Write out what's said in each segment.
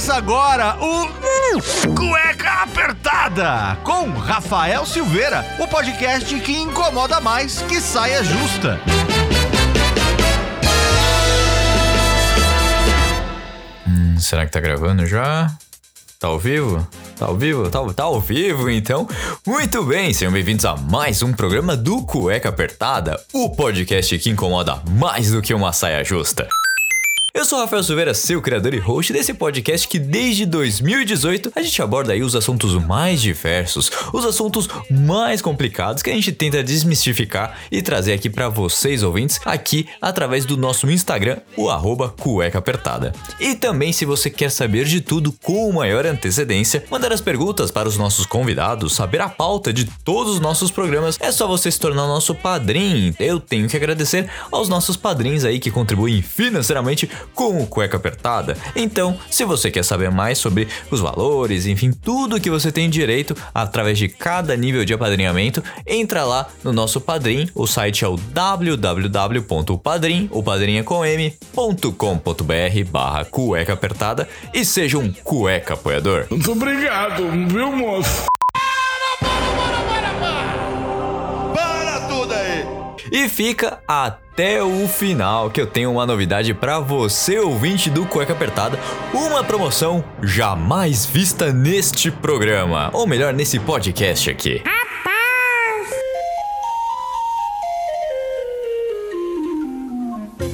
Começa agora o Cueca Apertada com Rafael Silveira, o podcast que incomoda mais que saia justa. Hum, será que tá gravando já? Tá ao vivo? Tá ao vivo? Tá, tá ao vivo, então? Muito bem, sejam bem-vindos a mais um programa do Cueca Apertada, o podcast que incomoda mais do que uma saia justa. Eu sou Rafael Silveira, seu criador e host desse podcast que desde 2018 a gente aborda aí os assuntos mais diversos, os assuntos mais complicados que a gente tenta desmistificar e trazer aqui para vocês ouvintes aqui através do nosso Instagram, o arroba cueca apertada. E também se você quer saber de tudo com maior antecedência, mandar as perguntas para os nossos convidados, saber a pauta de todos os nossos programas, é só você se tornar nosso padrinho. Eu tenho que agradecer aos nossos padrinhos aí que contribuem financeiramente com o Cueca Apertada. Então, se você quer saber mais sobre os valores, enfim, tudo que você tem direito através de cada nível de apadrinhamento, entra lá no nosso Padrim. O site é o www.padrim, o padrinha com m.com.br barra cueca apertada e seja um cueca apoiador. Muito obrigado, viu, moço? Para tudo aí! E fica até o final que eu tenho uma novidade para você, ouvinte do Cueca Apertada, uma promoção jamais vista neste programa, ou melhor, nesse podcast aqui.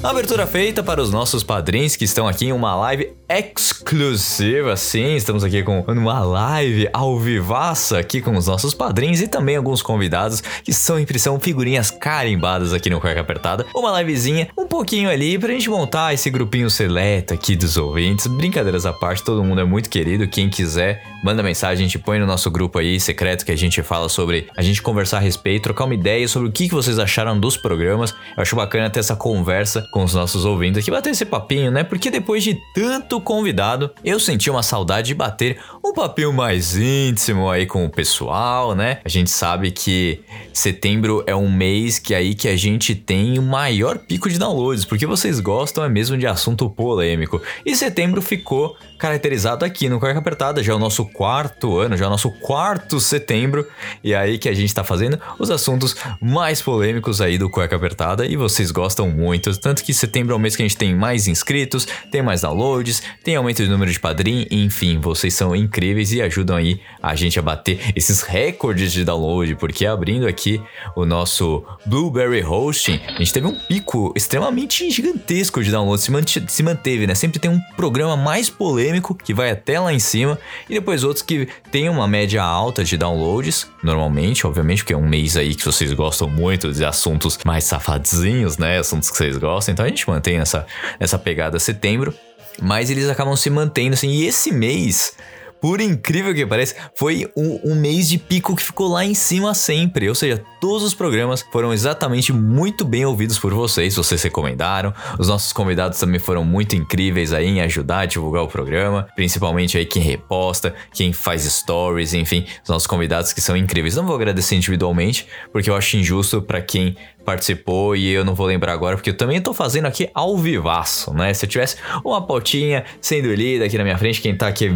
Abertura feita para os nossos padrinhos que estão aqui em uma live exclusiva, sim, estamos aqui com uma live ao vivaça aqui com os nossos padrinhos e também alguns convidados que são impressão figurinhas carimbadas aqui no Cueca Apertada. Uma livezinha um pouquinho ali pra gente montar esse grupinho seleto aqui dos ouvintes. Brincadeiras à parte, todo mundo é muito querido. Quem quiser, manda mensagem, a gente põe no nosso grupo aí secreto que a gente fala sobre a gente conversar a respeito, trocar uma ideia sobre o que vocês acharam dos programas. Eu acho bacana ter essa conversa com os nossos ouvintes aqui, bater esse papinho, né? Porque depois de tanto convidado, eu senti uma saudade de bater um papinho mais íntimo aí com o pessoal, né? A gente sabe que setembro é um mês que aí que a gente tem o maior pico de downloads, porque vocês gostam é mesmo de assunto polêmico. E setembro ficou caracterizado aqui no Cueca Apertada, já é o nosso quarto ano, já é o nosso quarto setembro, e é aí que a gente tá fazendo os assuntos mais polêmicos aí do Cueca Apertada, e vocês gostam muito, tanto que setembro é o mês que a gente tem mais inscritos, tem mais downloads, tem aumento de número de padrinho, enfim, vocês são incríveis e ajudam aí a gente a bater esses recordes de download, porque abrindo aqui o nosso Blueberry Hosting, a gente teve um pico extremamente gigantesco de download, se, mante- se manteve, né? Sempre tem um programa mais polêmico que vai até lá em cima e depois outros que tem uma média alta de downloads, normalmente, obviamente, porque é um mês aí que vocês gostam muito de assuntos mais safadinhos, né? Assuntos que vocês gostam, então a gente mantém essa, essa pegada setembro, mas eles acabam se mantendo assim, e esse mês. Por incrível que pareça, foi um, um mês de pico que ficou lá em cima sempre. Ou seja, todos os programas foram exatamente muito bem ouvidos por vocês. Vocês recomendaram. Os nossos convidados também foram muito incríveis aí em ajudar a divulgar o programa. Principalmente aí quem reposta, quem faz stories, enfim, os nossos convidados que são incríveis. Não vou agradecer individualmente, porque eu acho injusto para quem participou e eu não vou lembrar agora, porque eu também tô fazendo aqui ao vivaço, né? Se eu tivesse uma pautinha sendo lida aqui na minha frente, quem tá aqui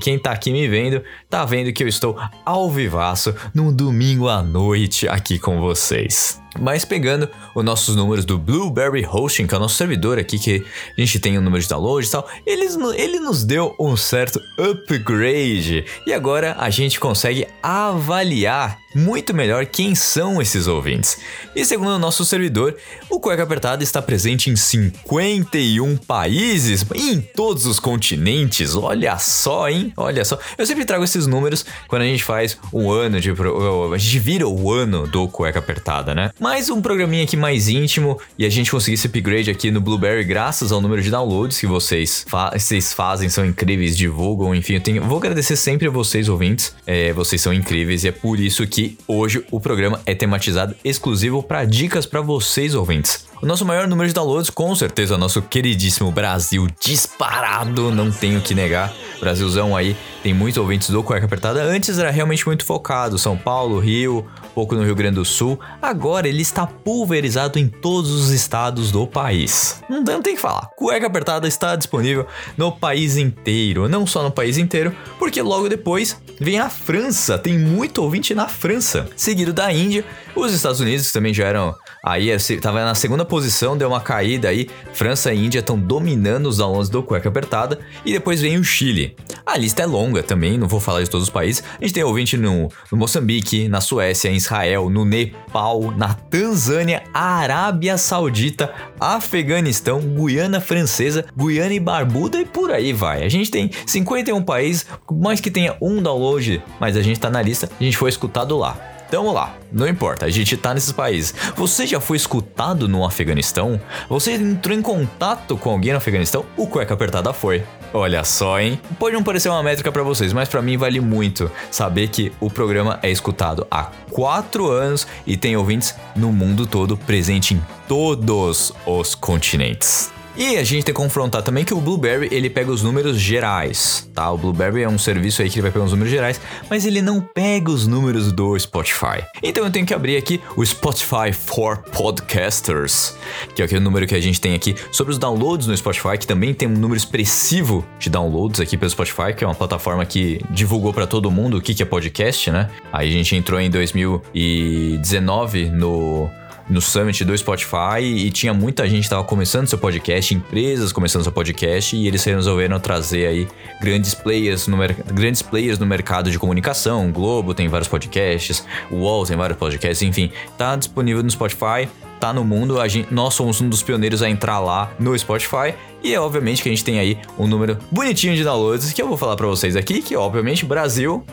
quem tá aqui me vendo, tá vendo que eu estou ao vivaço num domingo à noite aqui com vocês. Mas pegando os nossos números do Blueberry Hosting, que é o nosso servidor aqui, que a gente tem o um número de download e tal, eles, ele nos deu um certo upgrade. E agora a gente consegue avaliar muito melhor quem são esses ouvintes. E segundo o nosso servidor, o Cueca Apertada está presente em 51 países, em todos os continentes. Olha só, hein? Olha só. Eu sempre trago esses números quando a gente faz um ano de. A gente vira o ano do Cueca Apertada, né? Mais um programinha aqui mais íntimo e a gente conseguir esse upgrade aqui no Blueberry graças ao número de downloads que vocês, fa vocês fazem, são incríveis, divulgam, enfim. Eu tenho, vou agradecer sempre a vocês, ouvintes. É, vocês são incríveis e é por isso que hoje o programa é tematizado exclusivo para dicas para vocês, ouvintes. O nosso maior número de downloads, com certeza, o nosso queridíssimo Brasil disparado, não tenho que negar. Brasilzão aí, tem muitos ouvintes do Cueca Apertada. Antes era realmente muito focado, São Paulo, Rio, pouco no Rio Grande do Sul. Agora ele está pulverizado em todos os estados do país. Não, não tem que falar. Cueca Apertada está disponível no país inteiro, não só no país inteiro, porque logo depois vem a França. Tem muito ouvinte na França, seguido da Índia, os Estados Unidos também já eram Aí tava na segunda posição, deu uma caída aí. França e Índia estão dominando os downloads do Cueca Apertada. E depois vem o Chile. A lista é longa também, não vou falar de todos os países. A gente tem ouvinte no, no Moçambique, na Suécia, em Israel, no Nepal, na Tanzânia, Arábia Saudita, Afeganistão, Guiana Francesa, Guiana e Barbuda e por aí vai. A gente tem 51 países, mais que tenha um download, mas a gente tá na lista, a gente foi escutado lá. Então vamos lá, não importa, a gente tá nesses países. Você já foi escutado no Afeganistão? Você entrou em contato com alguém no Afeganistão? O Cueca Apertada foi. Olha só, hein? Pode não parecer uma métrica para vocês, mas para mim vale muito saber que o programa é escutado há quatro anos e tem ouvintes no mundo todo, presente em todos os continentes. E a gente tem que confrontar também que o Blueberry ele pega os números gerais, tá? O Blueberry é um serviço aí que ele vai pegar os números gerais, mas ele não pega os números do Spotify. Então eu tenho que abrir aqui o Spotify for Podcasters, que é aquele número que a gente tem aqui sobre os downloads no Spotify, que também tem um número expressivo de downloads aqui pelo Spotify, que é uma plataforma que divulgou para todo mundo o que é podcast, né? Aí a gente entrou em 2019 no no Summit do Spotify e tinha muita gente que tava começando seu podcast, empresas começando seu podcast e eles resolveram trazer aí grandes players no, grandes players no mercado de comunicação. O Globo tem vários podcasts, o UOL tem vários podcasts, enfim, tá disponível no Spotify tá no mundo, a gente, nós somos um dos pioneiros a entrar lá no Spotify e é obviamente que a gente tem aí um número bonitinho de downloads que eu vou falar para vocês aqui, que obviamente Brasil,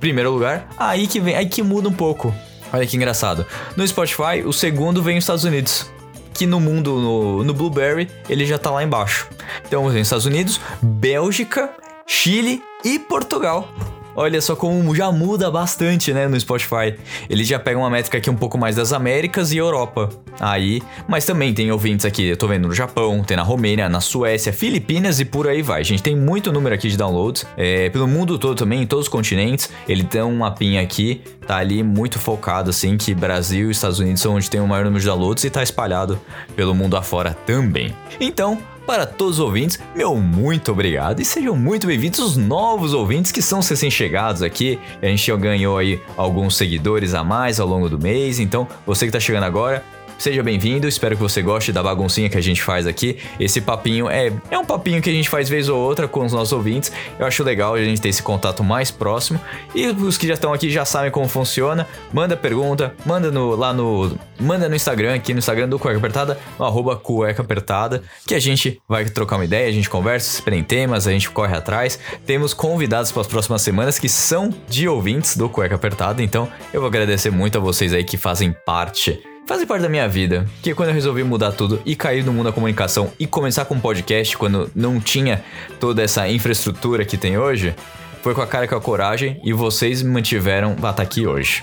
primeiro lugar, aí que vem, aí que muda um pouco. Olha que engraçado. No Spotify, o segundo vem os Estados Unidos. Que no mundo, no, no Blueberry, ele já tá lá embaixo. Então vem Estados Unidos, Bélgica, Chile e Portugal. Olha só como já muda bastante, né, no Spotify. Ele já pega uma métrica aqui um pouco mais das Américas e Europa. Aí, mas também tem ouvintes aqui, eu tô vendo no Japão, tem na Romênia, na Suécia, Filipinas e por aí vai. Gente tem muito número aqui de downloads, é, pelo mundo todo também, em todos os continentes. Ele tem um mapinha aqui, tá ali muito focado, assim, que Brasil e Estados Unidos são onde tem o maior número de downloads e tá espalhado pelo mundo afora também. Então, para todos os ouvintes, meu muito obrigado e sejam muito bem-vindos os novos ouvintes que são recém-chegados aqui. A gente já ganhou aí alguns seguidores a mais ao longo do mês, então você que está chegando agora, Seja bem-vindo, espero que você goste da baguncinha que a gente faz aqui. Esse papinho é, é um papinho que a gente faz vez ou outra com os nossos ouvintes. Eu acho legal a gente ter esse contato mais próximo. E os que já estão aqui já sabem como funciona. Manda pergunta, manda no, lá no. Manda no Instagram, aqui no Instagram do Cueca Apertada, no arroba Cueca Apertada, que a gente vai trocar uma ideia, a gente conversa, se temas, a gente corre atrás. Temos convidados para as próximas semanas que são de ouvintes do Cueca Apertada, então eu vou agradecer muito a vocês aí que fazem parte fazem parte da minha vida. Que quando eu resolvi mudar tudo e cair no mundo da comunicação e começar com um podcast quando não tinha toda essa infraestrutura que tem hoje, foi com a cara e com a coragem e vocês me mantiveram a estar aqui hoje.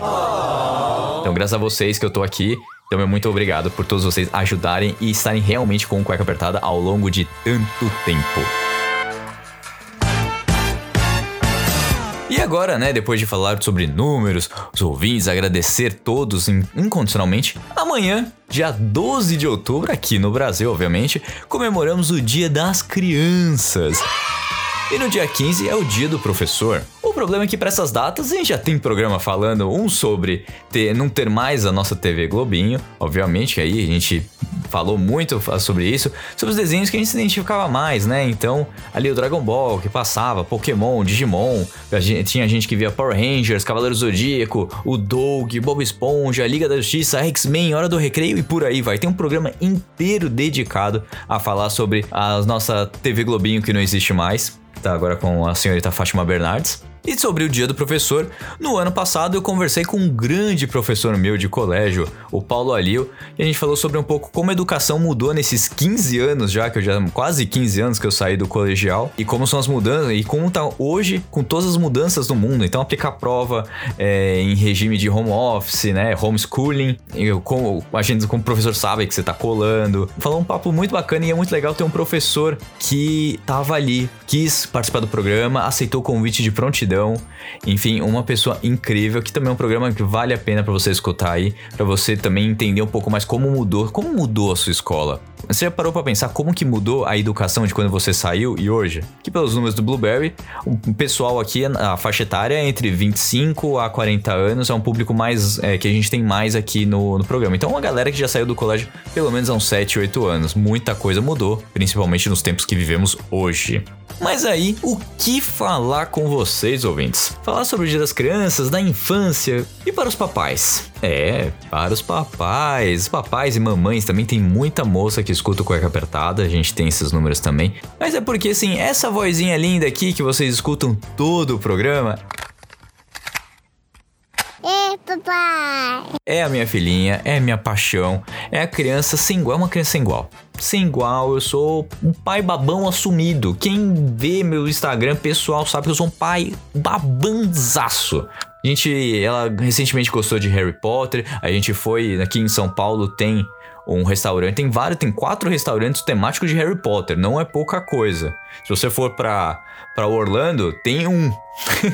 Então, graças a vocês que eu tô aqui. Então, muito obrigado por todos vocês ajudarem e estarem realmente com o cueca apertada ao longo de tanto tempo. Agora, né, depois de falar sobre números, os ouvintes, agradecer todos incondicionalmente, amanhã, dia 12 de outubro, aqui no Brasil, obviamente, comemoramos o Dia das Crianças. E no dia 15 é o dia do professor. O problema é que para essas datas a gente já tem programa falando um sobre ter, não ter mais a nossa TV Globinho, obviamente que aí a gente falou muito sobre isso, sobre os desenhos que a gente se identificava mais, né? Então, ali o Dragon Ball que passava, Pokémon, Digimon, gente, tinha gente que via Power Rangers, Cavaleiro Zodíaco, o Doug, Bob Esponja, Liga da Justiça, X-Men, Hora do Recreio e por aí vai. Tem um programa inteiro dedicado a falar sobre a nossa TV Globinho que não existe mais tá agora com a senhorita Fátima Bernardes. E sobre o dia do professor, no ano passado eu conversei com um grande professor meu de colégio, o Paulo Alio, e a gente falou sobre um pouco como a educação mudou nesses 15 anos já, que eu já quase 15 anos que eu saí do colegial, e como são as mudanças, e como tá hoje com todas as mudanças no mundo. Então aplicar prova é, em regime de home office, né, homeschooling, eu, como a gente como professor sabe que você tá colando. Falou um papo muito bacana e é muito legal ter um professor que tava ali, quis participar do programa, aceitou o convite de prontidão. Enfim, uma pessoa incrível, que também é um programa que vale a pena para você escutar aí, para você também entender um pouco mais como mudou, como mudou a sua escola. Você já parou para pensar como que mudou a educação de quando você saiu e hoje? Que pelos números do Blueberry, o pessoal aqui, a faixa etária é entre 25 a 40 anos, é um público mais é, que a gente tem mais aqui no, no programa. Então, uma galera que já saiu do colégio pelo menos há uns 7, 8 anos. Muita coisa mudou, principalmente nos tempos que vivemos hoje. Mas aí, o que falar com vocês, ouvintes? Falar sobre o Dia das Crianças, da infância e para os papais. É, para os papais. Papais e mamães também tem muita moça que escuta o cueca apertada, a gente tem esses números também. Mas é porque, assim, essa vozinha linda aqui que vocês escutam todo o programa Ei, papai! é a minha filhinha, é a minha paixão, é a criança sem igual, é uma criança sem igual. Sem igual, eu sou um pai babão assumido. Quem vê meu Instagram pessoal sabe que eu sou um pai babanzaço. A gente, ela recentemente gostou de Harry Potter, a gente foi aqui em São Paulo, tem um restaurante, tem vários, tem quatro restaurantes temáticos de Harry Potter, não é pouca coisa. Se você for pra, pra Orlando, tem um.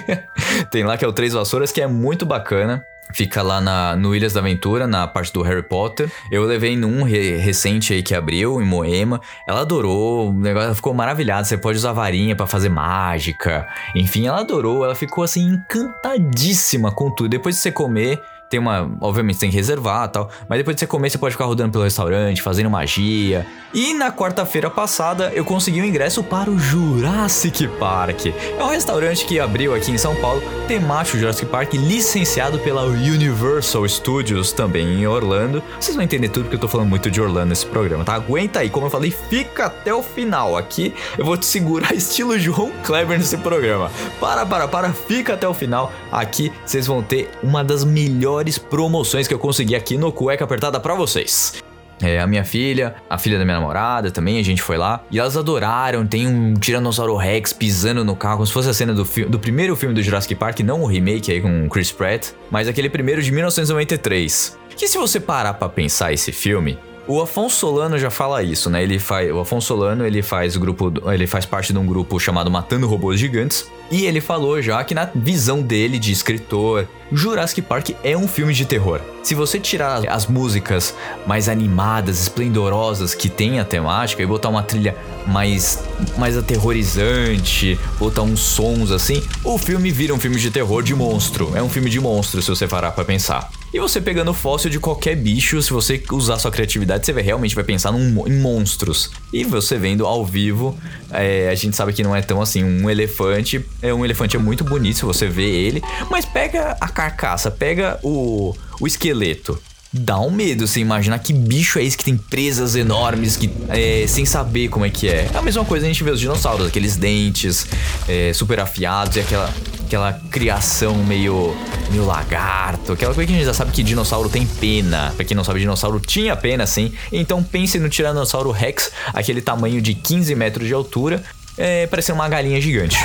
tem lá que é o Três Vassouras, que é muito bacana. Fica lá na, no Ilhas da Aventura, na parte do Harry Potter. Eu levei num re- recente aí que abriu, em Moema. Ela adorou, o negócio ficou maravilhada. Você pode usar varinha pra fazer mágica. Enfim, ela adorou, ela ficou assim encantadíssima com tudo. Depois de você comer, tem uma. Obviamente tem que reservar tal. Mas depois de você comer, você pode ficar rodando pelo restaurante, fazendo magia. E na quarta-feira passada eu consegui o ingresso para o Jurassic Park. É um restaurante que abriu aqui em São Paulo, temático Jurassic Park, licenciado pela Universal Studios também em Orlando. Vocês vão entender tudo porque eu tô falando muito de Orlando nesse programa, tá? Aguenta aí, como eu falei, fica até o final. Aqui eu vou te segurar estilo João Kleber nesse programa. Para, para, para, fica até o final. Aqui vocês vão ter uma das melhores promoções que eu consegui aqui no Cueca Apertada pra vocês. É, a minha filha, a filha da minha namorada também, a gente foi lá. E elas adoraram. Tem um Tiranossauro Rex pisando no carro, como se fosse a cena do, do primeiro filme do Jurassic Park, não o remake aí com o Chris Pratt, mas aquele primeiro de 1993. Que se você parar pra pensar esse filme, o Afonso Solano já fala isso, né? Ele faz, o Afonso Solano ele faz grupo, ele faz parte de um grupo chamado Matando Robôs Gigantes. E ele falou já que na visão dele de escritor, Jurassic Park é um filme de terror. Se você tirar as músicas mais animadas, esplendorosas que tem a temática e botar uma trilha mais mais aterrorizante, botar uns sons assim, o filme vira um filme de terror de monstro. É um filme de monstro se você parar pra pensar. E você pegando fóssil de qualquer bicho, se você usar sua criatividade, você vai- realmente vai pensar num em monstros. E você vendo ao vivo, é, a gente sabe que não é tão assim. Um elefante, é um elefante é muito bonito se você vê ele, mas pega a carcaça, pega o, o esqueleto. Dá um medo você imaginar que bicho é esse que tem presas enormes, que é, sem saber como é que é. É a mesma coisa a gente vê os dinossauros, aqueles dentes é, super afiados e aquela, aquela criação meio, meio lagarto, aquela coisa que a gente já sabe que dinossauro tem pena. Pra quem não sabe, dinossauro tinha pena sim. Então pense no Tiranossauro Rex, aquele tamanho de 15 metros de altura, é, parecendo uma galinha gigante.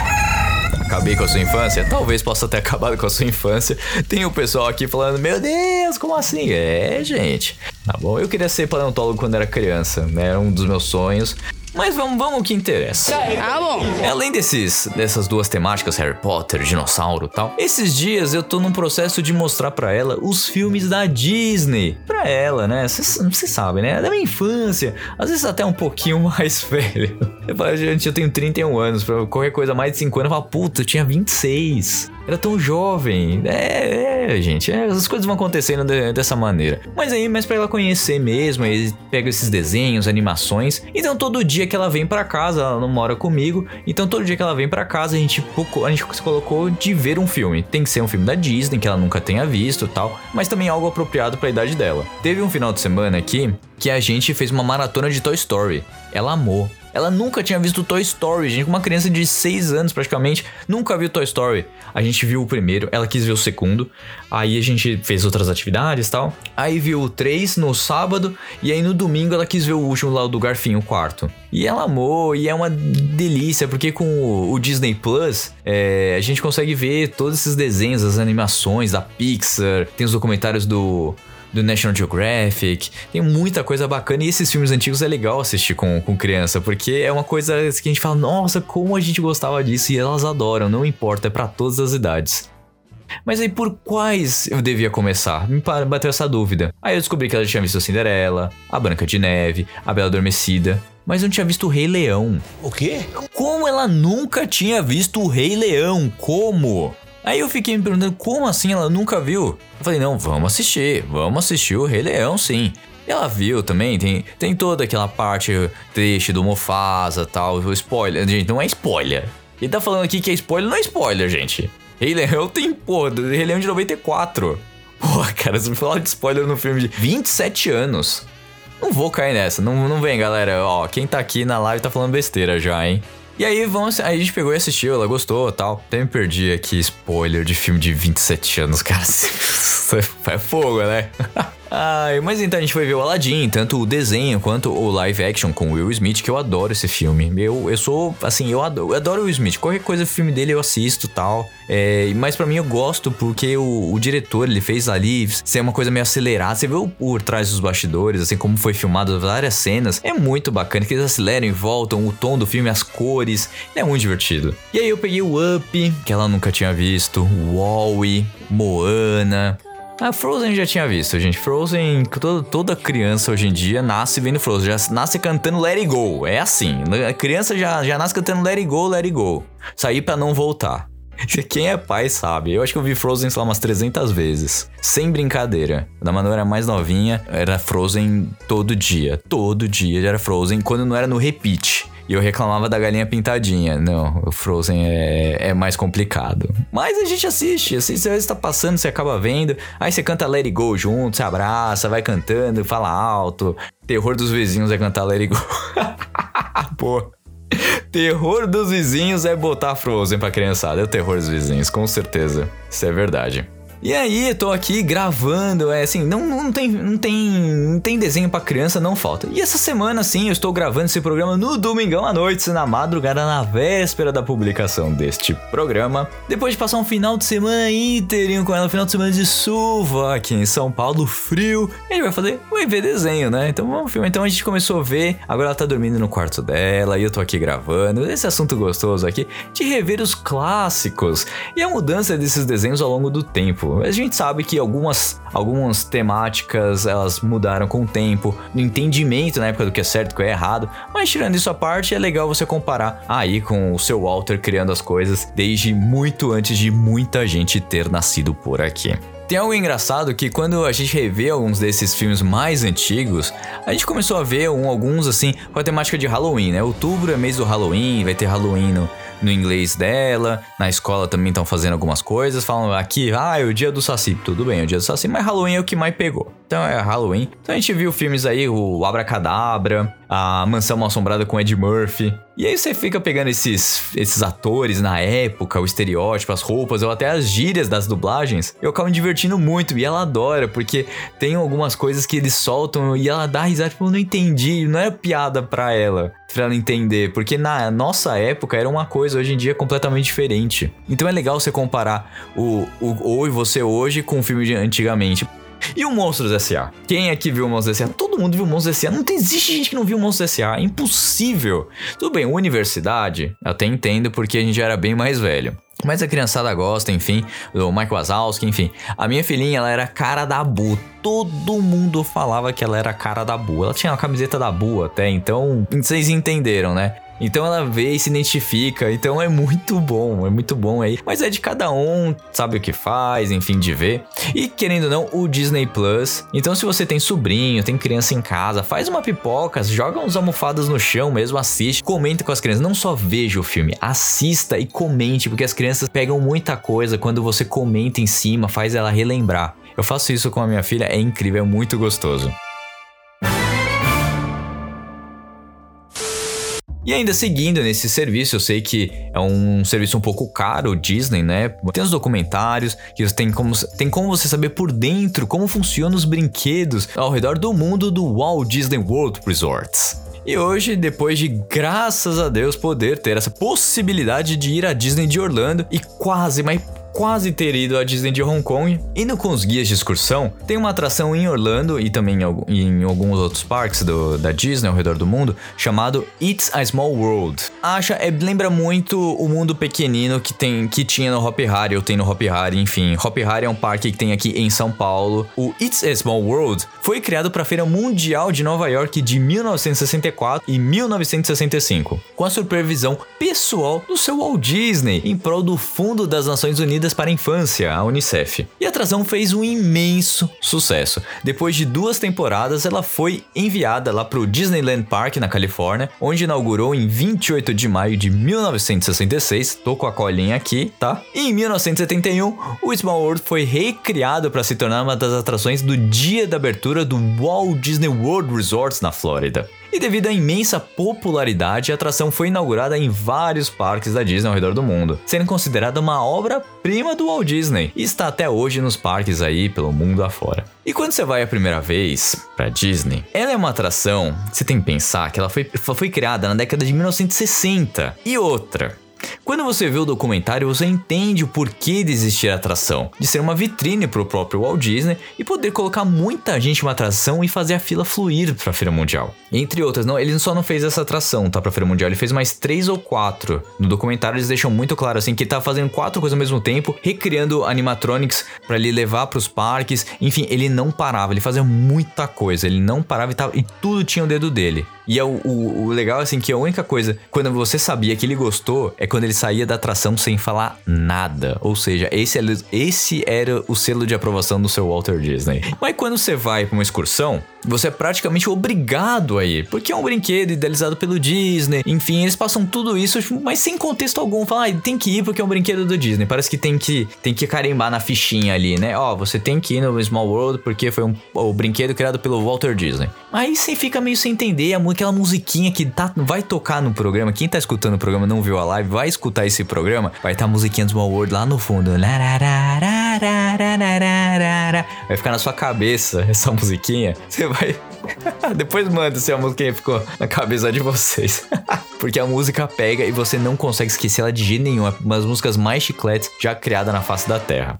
Acabei com a sua infância? Talvez possa ter acabado com a sua infância. Tem o pessoal aqui falando: Meu Deus, como assim? É, gente. Tá bom, eu queria ser paleontólogo quando era criança, né? Era um dos meus sonhos. Mas vamos, vamos ao que interessa. Ah, bom. Além desses, dessas duas temáticas, Harry Potter, dinossauro e tal, esses dias eu tô num processo de mostrar pra ela os filmes da Disney. Pra ela, né? Você sabe, né? Da minha infância. Às vezes até um pouquinho mais velho. Eu falo, gente, eu tenho 31 anos. Pra qualquer coisa mais de 5 anos, eu falo, puta, eu tinha 26. Era tão jovem. É, é gente. é, as coisas vão acontecendo de- dessa maneira. Mas aí, mas pra ela conhecer mesmo, aí pega esses desenhos, animações. Então todo dia que ela vem pra casa, ela não mora comigo. Então todo dia que ela vem pra casa, a gente, a gente se colocou de ver um filme. Tem que ser um filme da Disney, que ela nunca tenha visto tal. Mas também algo apropriado pra idade dela. Teve um final de semana aqui que a gente fez uma maratona de Toy Story. Ela amou. Ela nunca tinha visto Toy Story, gente. Uma criança de 6 anos praticamente nunca viu Toy Story. A gente viu o primeiro, ela quis ver o segundo. Aí a gente fez outras atividades e tal. Aí viu o 3 no sábado. E aí no domingo ela quis ver o último lá do Garfinho, o quarto. E ela amou, e é uma delícia, porque com o, Disney Plus é, a gente consegue ver todos esses desenhos, as animações da Pixar, tem os documentários do do National Geographic. Tem muita coisa bacana. E esses filmes antigos é legal assistir com, com criança, porque é uma coisa que a gente fala, nossa, como a gente gostava disso. E elas adoram, não importa, é para todas as idades. Mas aí por quais eu devia começar? Me bateu essa dúvida. Aí eu descobri que ela tinha visto a Cinderela, a Branca de Neve, a Bela Adormecida, mas não tinha visto o Rei Leão. O quê? Como ela nunca tinha visto o Rei Leão? Como? Aí eu fiquei me perguntando como assim ela nunca viu? Eu falei, não, vamos assistir, vamos assistir o Rei Leão sim. E ela viu também, tem, tem toda aquela parte triste do Mufasa tal, o spoiler. Gente, não é spoiler. Ele tá falando aqui que é spoiler, não é spoiler, gente. Rei Leão tem, pô, Rei Leão de 94. Pô, cara, você me falar de spoiler no filme de 27 anos. Não vou cair nessa, não, não vem, galera. Ó, quem tá aqui na live tá falando besteira já, hein? E aí, vamos, aí a gente pegou e assistiu, ela gostou tal. Até me perdi aqui, spoiler de filme de 27 anos, cara. Faz fogo, né? Ai, mas então a gente foi ver o Aladdin, tanto o desenho quanto o live action com o Will Smith, que eu adoro esse filme. Eu, eu sou, assim, eu adoro, eu adoro o Will Smith. Qualquer coisa, filme dele eu assisto tal. É, mas para mim eu gosto porque o, o, diretor, ele fez ali ser uma coisa meio acelerada. Você vê o, por trás dos bastidores, assim, como foi filmado várias cenas. É muito bacana, que eles aceleram e voltam, o tom do filme, as cores. É muito divertido. E aí eu peguei o Up, que ela nunca tinha visto, Wall-E, Moana... A Frozen já tinha visto, gente. Frozen, toda, criança hoje em dia nasce vendo Frozen, já nasce cantando Let It Go. É assim, a criança já, já nasce cantando Let It Go, Let It Go. Sair para não voltar. Quem é pai sabe. Eu acho que eu vi Frozen, sei lá, umas 300 vezes. Sem brincadeira. Da mano era mais novinha, era Frozen todo dia. Todo dia era Frozen, quando não era no repeat. E eu reclamava da galinha pintadinha. Não, o Frozen é, é mais complicado. Mas a gente assiste, assim, você está passando, você acaba vendo. Aí você canta Let It Go junto, se abraça, vai cantando, fala alto. Terror dos vizinhos é cantar Let It Go. Pô. Terror dos vizinhos é botar Frozen pra criançada. É o terror dos vizinhos, com certeza. Isso é verdade. E aí, tô aqui gravando, é assim, não, não, tem, não, tem, não tem desenho para criança, não falta. E essa semana, sim, eu estou gravando esse programa no domingão à noite, na madrugada, na véspera da publicação deste programa. Depois de passar um final de semana inteirinho com ela, um final de semana de chuva aqui em São Paulo, frio, a gente vai fazer, vai ver desenho, né? Então vamos filmar. Então a gente começou a ver, agora ela tá dormindo no quarto dela, e eu tô aqui gravando, esse assunto gostoso aqui, de rever os clássicos e a mudança desses desenhos ao longo do tempo. A gente sabe que algumas, algumas temáticas elas mudaram com o tempo, no entendimento na época do que é certo e o que é errado, mas tirando isso à parte, é legal você comparar aí com o seu Walter criando as coisas desde muito antes de muita gente ter nascido por aqui. Tem algo engraçado que quando a gente revê alguns desses filmes mais antigos, a gente começou a ver um, alguns assim com a temática de Halloween, né? Outubro é mês do Halloween, vai ter Halloween no, no inglês dela, na escola também estão fazendo algumas coisas, falam aqui, ah, é o dia do Saci. Tudo bem, é o dia do Saci, mas Halloween é o que mais pegou. Então é Halloween. Então a gente viu filmes aí, o Abracadabra, a Mansão Mal Assombrada com Ed Murphy. E aí você fica pegando esses, esses atores na época, o estereótipo, as roupas, ou até as gírias das dublagens. Eu acabo me divertindo muito e ela adora, porque tem algumas coisas que eles soltam e ela dá risada, tipo, eu não entendi, não é piada pra ela, pra ela entender, porque na nossa época era uma coisa, hoje em dia é completamente diferente. Então é legal você comparar o, o, o e você hoje com o filme de antigamente. E o Monstros S.A.? Quem é que viu o Monstros S.A.? Todo mundo viu o Monstros S.A. Não existe gente que não viu o Monstros S.A. É impossível. Tudo bem, universidade, até entendo porque a gente já era bem mais velho. Mas a criançada gosta, enfim, do Mike Wazowski, enfim. A minha filhinha, ela era cara da Bu. Todo mundo falava que ela era cara da Bu. Ela tinha uma camiseta da Bu até, então vocês entenderam, né? Então ela vê e se identifica. Então é muito bom, é muito bom aí. Mas é de cada um, sabe o que faz, enfim, de ver. E querendo ou não, o Disney Plus. Então se você tem sobrinho, tem criança em casa, faz uma pipoca, joga uns almofadas no chão mesmo, assiste, comenta com as crianças. Não só veja o filme, assista e comente, porque as crianças pegam muita coisa quando você comenta em cima, faz ela relembrar. Eu faço isso com a minha filha, é incrível, é muito gostoso. E ainda seguindo nesse serviço, eu sei que é um serviço um pouco caro, o Disney, né? Tem os documentários, que tem como, tem como você saber por dentro como funcionam os brinquedos ao redor do mundo do Walt Disney World Resorts. E hoje, depois de, graças a Deus, poder ter essa possibilidade de ir à Disney de Orlando e quase, mas quase ter ido à Disney de Hong Kong. Indo com os guias de excursão, tem uma atração em Orlando e também em, alguns outros parques do, da Disney ao redor do mundo, chamado It's a Small World. Acha, é, lembra muito o mundo pequenino que tem que tinha no Hop Harry, ou tem no Hop Harry, enfim. Hop Harry é um parque que tem aqui em São Paulo. O It's a Small World foi criado para a Feira Mundial de Nova York de 1964 e 1965, com a supervisão pessoal do seu Walt Disney, em prol do Fundo das Nações Unidas Unidas para a Infância, a Unicef. E a atração fez um imenso sucesso. Depois de duas temporadas, ela foi enviada lá para o Disneyland Park, na Califórnia, onde inaugurou em 28 de maio de 1966. Tô com a colinha aqui, tá? E em 1971, o Small World foi recriado para se tornar uma das atrações do dia da abertura do Walt Disney World Resorts na Flórida. E devido à imensa popularidade, a atração foi inaugurada em vários parques da Disney ao redor do mundo, sendo considerada uma obra-prima do Walt Disney e está até hoje nos parques aí pelo mundo afora. E quando você vai a primeira vez pra Disney, ela é uma atração, você tem que pensar que ela foi, foi criada na década de 1960. E outra, quando você vê o documentário, você entende o porquê de existir a atração, de ser uma vitrine para o próprio Walt Disney e poder colocar muita gente numa atração e fazer a fila fluir para a Feira Mundial. Entre outras, não, ele só não fez essa atração, tá, para a Feira Mundial, ele fez mais três ou quatro. No documentário eles deixam muito claro assim que ele tá fazendo quatro coisas ao mesmo tempo, recriando animatronics para ele levar para os parques. Enfim, ele não parava, ele fazia muita coisa, ele não parava e, tava, e tudo tinha o dedo dele. E é o, o, o legal, assim, que a única coisa, quando você sabia que ele gostou, é quando ele saía da atração sem falar nada. Ou seja, esse, é esse era o selo de aprovação do seu Walter Disney. Mas quando você vai para uma excursão, você é praticamente obrigado a ir, porque é um brinquedo idealizado pelo Disney. Enfim, eles passam tudo isso, mas sem contexto algum. Falam, ah, tem que ir porque é um brinquedo do Disney. Parece que tem que, tem que carimbar na fichinha ali, né? Ó, oh, você tem que ir no Small World porque foi um, o brinquedo criado pelo Walter Disney. Aí você fica meio sem entender a música aquela musiquinha que tá, vai tocar no programa. Quem tá escutando o programa não viu a live, vai escutar esse programa. Vai estar tá a musiquinha do Small World lá no fundo. Vai ficar na sua cabeça essa musiquinha. Você vai. Depois manda se a musiquinha ficou na cabeça de vocês. Porque a música pega e você não consegue esquecer ela de jeito nenhum. É uma das músicas mais chicletes já criada na face da Terra.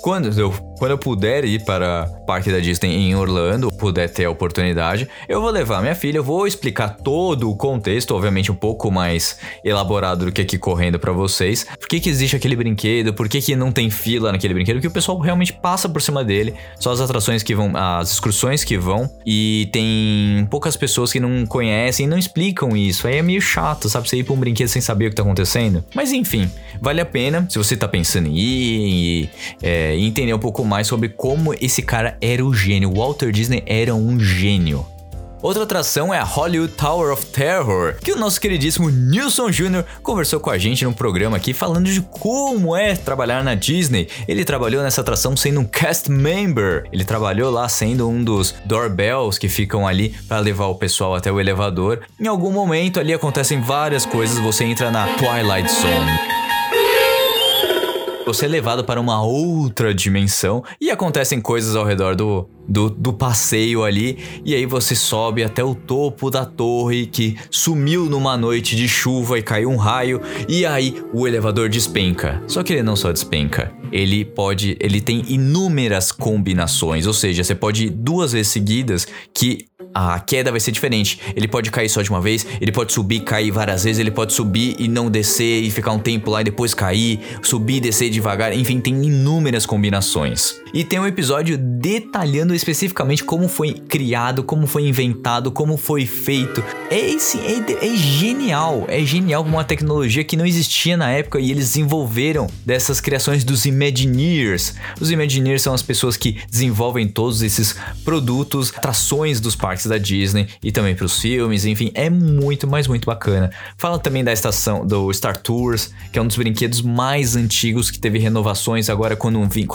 Quando eu, quando eu puder ir para o Parque da Disney em Orlando, puder ter a oportunidade, eu vou levar minha filha, vou explicar todo o contexto, obviamente um pouco mais elaborado do que aqui correndo para vocês. Por que, que existe aquele brinquedo, por que, que não tem fila naquele brinquedo, que o pessoal realmente passa por cima dele, só as atrações que vão, as excursões que vão, e tem poucas pessoas que não conhecem não explicam isso. Aí é meio chato, sabe? Você ir pra um brinquedo sem saber o que tá acontecendo. Mas enfim, vale a pena se você tá pensando em ir e, é, entender um pouco mais sobre como esse cara era o gênio. Walter Disney era um gênio. Outra atração é a Hollywood Tower of Terror, que o nosso queridíssimo Nilson Jr. conversou com a gente no programa aqui falando de como é trabalhar na Disney. Ele trabalhou nessa atração sendo um cast member. Ele trabalhou lá sendo um dos doorbells que ficam ali para levar o pessoal até o elevador. Em algum momento ali acontecem várias coisas, você entra na Twilight Zone você é levado para uma outra dimensão e acontecem coisas ao redor do, do, do, passeio ali. E aí você sobe até o topo da torre que sumiu numa noite de chuva e caiu um raio. E aí o elevador despenca. Só que ele não só despenca, ele pode. Ele tem inúmeras combinações. Ou seja, você pode ir duas vezes seguidas que a queda vai ser diferente. Ele pode cair só de uma vez, ele pode subir cair várias vezes, ele pode subir e não descer e ficar um tempo lá e depois cair, subir e descer devagar, enfim, tem inúmeras combinações. E tem um episódio detalhando especificamente como foi criado, como foi inventado, como foi feito. É, esse, é, é genial, é genial uma tecnologia que não existia na época e eles desenvolveram dessas criações dos Imagineers. Os Imagineers são as pessoas que desenvolvem todos esses produtos, atrações dos parques da Disney e também para os filmes, enfim, é muito, mas muito bacana. Fala também da estação do Star Tours, que é um dos brinquedos mais antigos que teve renovações agora com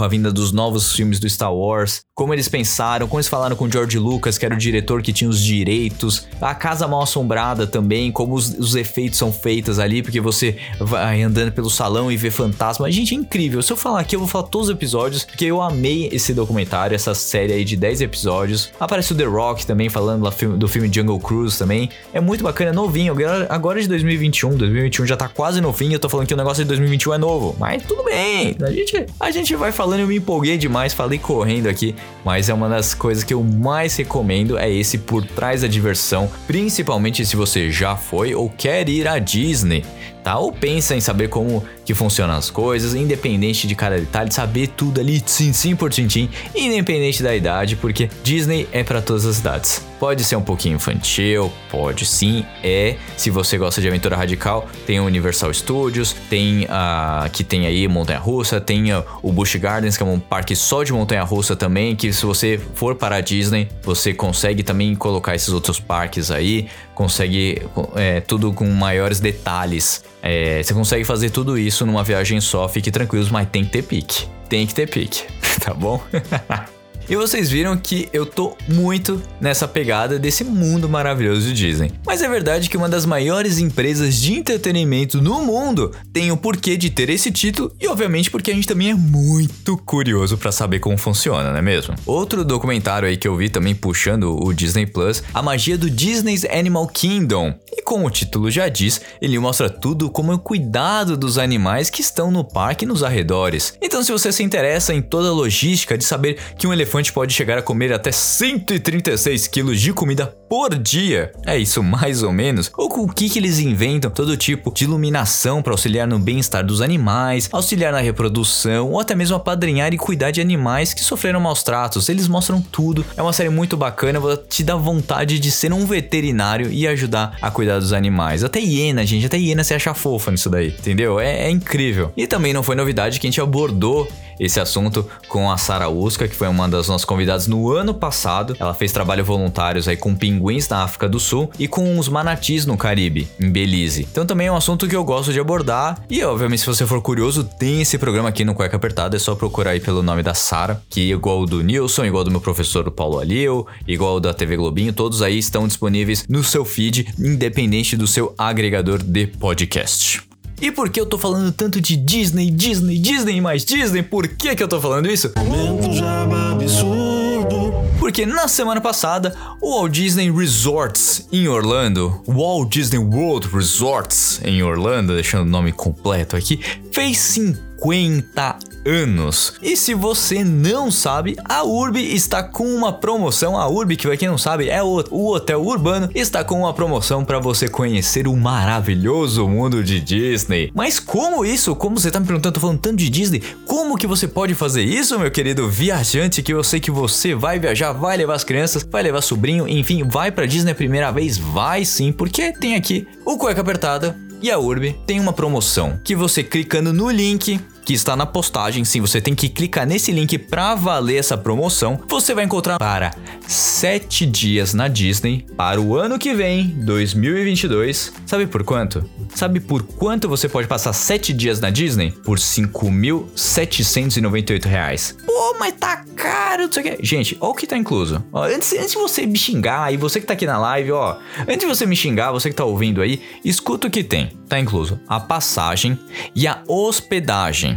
a vinda dos novos filmes do Star Wars. Como eles pensaram começaram, como eles falaram com o George Lucas, que era o diretor que tinha os direitos. A Casa Mal Assombrada também, como os, os efeitos são feitos ali, porque você vai andando pelo salão e vê fantasma. Gente, é incrível. Se eu falar aqui, eu vou falar todos os episódios, porque eu amei esse documentário, essa série aí de 10 episódios. Aparece o The Rock também falando do filme Jungle Cruise também. É muito bacana, é novinho. Agora é de 2021, 2021 já tá quase no fim. Eu tô falando que o negócio de 2021 é novo, mas tudo bem. A gente, a gente vai falando, eu me empolguei demais, falei correndo aqui, mas é uma das coisas que eu mais recomendo é esse por trás da diversão, principalmente se você já foi ou quer ir à Disney tá? Ou pensa em saber como que funcionam as coisas, independente de cada detalhe, saber tudo ali, sim, sim por tintim, independente da idade, porque Disney é para todas as idades. Pode ser um pouquinho infantil, pode sim, é. Se você gosta de aventura radical, tem o Universal Studios, tem a que tem aí montanha russa, tem o Busch Gardens, que é um parque só de montanha russa também, que se você for para a Disney, você consegue também colocar esses outros parques aí, consegue é, tudo com maiores detalhes. É, você consegue fazer tudo isso numa viagem só, fique tranquilo, mas tem que ter pique. Tem que ter pique, tá bom? E vocês viram que eu tô muito nessa pegada desse mundo maravilhoso de Disney. Mas é verdade que uma das maiores empresas de entretenimento no mundo tem o porquê de ter esse título e obviamente porque a gente também é muito curioso para saber como funciona, não é mesmo? Outro documentário aí que eu vi também puxando o Disney Plus, a magia do Disney's Animal Kingdom. E como o título já diz, ele mostra tudo como é o cuidado dos animais que estão no parque e nos arredores. Então se você se interessa em toda a logística de saber que um elefante elefante pode chegar a comer até 136 quilos de comida por dia. É isso mais ou menos. Ou com o que, que eles inventam? Todo tipo de iluminação para auxiliar no bem-estar dos animais, auxiliar na reprodução ou até mesmo apadrinhar e cuidar de animais que sofreram maus tratos. Eles mostram tudo. É uma série muito bacana, vou te dar vontade de ser um veterinário e ajudar a cuidar dos animais. Até hiena, gente, até hiena se acha fofa nisso daí, entendeu? É, é incrível. E também não foi novidade que a gente abordou esse assunto com a Sara Uska, que foi uma das nossas convidadas no ano passado. Ela fez trabalho voluntários aí com pinguins na África do Sul e com os manatis no Caribe, em Belize. Então também é um assunto que eu gosto de abordar. E obviamente, se você for curioso, tem esse programa aqui no Cueca Apertada, é só procurar aí pelo nome da Sara, que é igual do Nilson, igual do meu professor Paulo Alio, igual da TV Globinho, todos aí estão disponíveis no seu feed, independente do seu agregador de podcast. E por que eu tô falando tanto de Disney, Disney, Disney mais Disney? Por que, que eu tô falando isso? Porque na semana passada, o Walt Disney Resorts em Orlando, Walt Disney World Resorts em Orlando, deixando o nome completo aqui, fez 50 anos. E se você não sabe, a Urb está com uma promoção. A Urb, que pra quem não sabe, é o, o hotel urbano, está com uma promoção para você conhecer o maravilhoso mundo de Disney. Mas como isso? Como você tá me perguntando, tô falando tanto de Disney, como que você pode fazer isso, meu querido viajante, que eu sei que você vai viajar, vai levar as crianças, vai levar sobrinho, enfim, vai para Disney a primeira vez? Vai sim, porque tem aqui o cueca apertada e a Urb tem uma promoção que você clicando no link que está na postagem. Sim, você tem que clicar nesse link para valer essa promoção. Você vai encontrar para 7 dias na Disney para o ano que vem, 2022. Sabe por quanto? Sabe por quanto você pode passar 7 dias na Disney? Por 5.798 reais. Pô, mas tá caro, não sei o que. Gente, olha o que tá incluso. Ó, antes, antes de você me xingar, e você que tá aqui na live, ó. Antes de você me xingar, você que tá ouvindo aí, escuta o que tem. Tá incluso a passagem e a hospedagem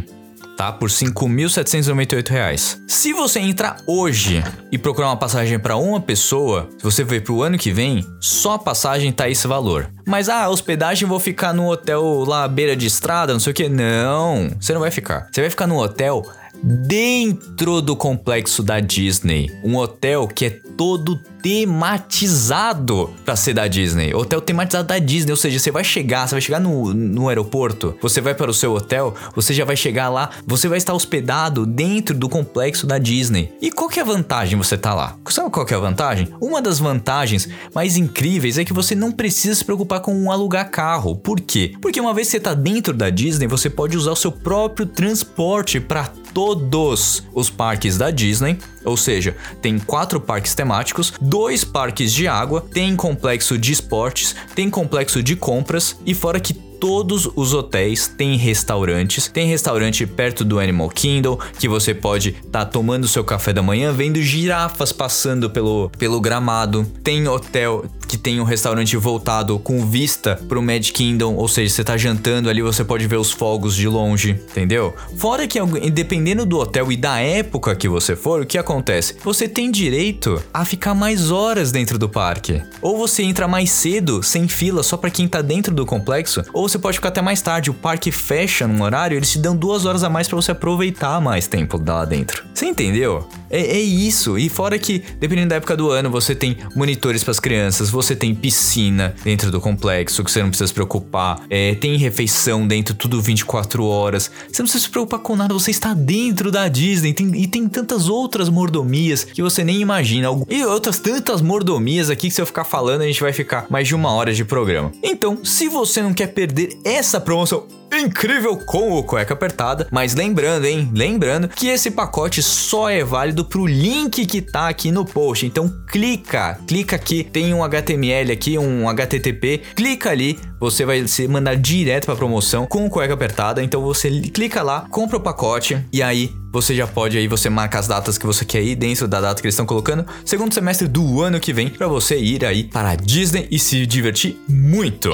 tá? Por 5.798 reais. Se você entrar hoje e procurar uma passagem para uma pessoa, se você ver pro ano que vem, só a passagem tá esse valor. Mas ah, hospedagem vou ficar no hotel lá à beira de estrada, não sei o que. Não, você não vai ficar. Você vai ficar no hotel dentro do complexo da Disney. Um hotel que é todo tematizado para ser da Disney. Hotel tematizado da Disney, ou seja, você vai chegar, você vai chegar no, no aeroporto, você vai para o seu hotel, você já vai chegar lá, você vai estar hospedado dentro do complexo da Disney. E qual que é a vantagem você tá lá? Sabe qual que é a vantagem? Uma das vantagens mais incríveis é que você não precisa se preocupar com um alugar carro. Por quê? Porque uma vez que você tá dentro da Disney, você pode usar o seu próprio transporte para todos os parques da Disney, ou seja, tem quatro parques temáticos, dois parques de água, tem complexo de esportes, tem complexo de compras e fora que todos os hotéis têm restaurantes. Tem restaurante perto do Animal Kingdom que você pode estar tá tomando seu café da manhã vendo girafas passando pelo, pelo gramado. Tem hotel que tem um restaurante voltado com vista pro Mad Kingdom, ou seja, você tá jantando ali, você pode ver os fogos de longe, entendeu? Fora que dependendo do hotel e da época que você for, o que acontece? Você tem direito a ficar mais horas dentro do parque. Ou você entra mais cedo, sem fila, só para quem tá dentro do complexo, ou você pode ficar até mais tarde. O parque fecha num horário, eles te dão duas horas a mais para você aproveitar mais tempo lá dentro. Você entendeu? É, é, isso. E fora que, dependendo da época do ano, você tem monitores para as crianças, você tem piscina dentro do complexo, que você não precisa se preocupar. É, tem refeição dentro, tudo 24 horas. Você não precisa se preocupar com nada, você está dentro da Disney. Tem, e tem tantas outras mordomias que você nem imagina. E outras tantas mordomias aqui que se eu ficar falando, a gente vai ficar mais de uma hora de programa. Então, se você não quer perder essa promoção incrível com o cueca apertada. Mas lembrando, hein? Lembrando que esse pacote só é válido pro link que tá aqui no post. Então clica, clica aqui, tem um HTML aqui, um HTTP, clica ali, você vai se mandar direto para promoção com cueca apertada. Então você clica lá, compra o pacote e aí você já pode aí você marca as datas que você quer ir dentro da data que eles estão colocando, segundo semestre do ano que vem, para você ir aí para a Disney e se divertir muito.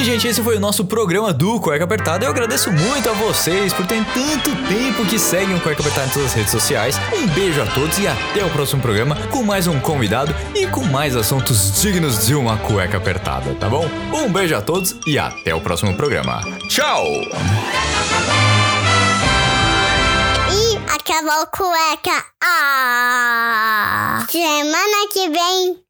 Bem, gente, esse foi o nosso programa do Cueca Apertada. Eu agradeço muito a vocês por terem tanto tempo que seguem o Cueca Apertada em todas as redes sociais. Um beijo a todos e até o próximo programa com mais um convidado e com mais assuntos dignos de uma cueca apertada, tá bom? Um beijo a todos e até o próximo programa. Tchau! E acabou cueca. Ah! Semana que vem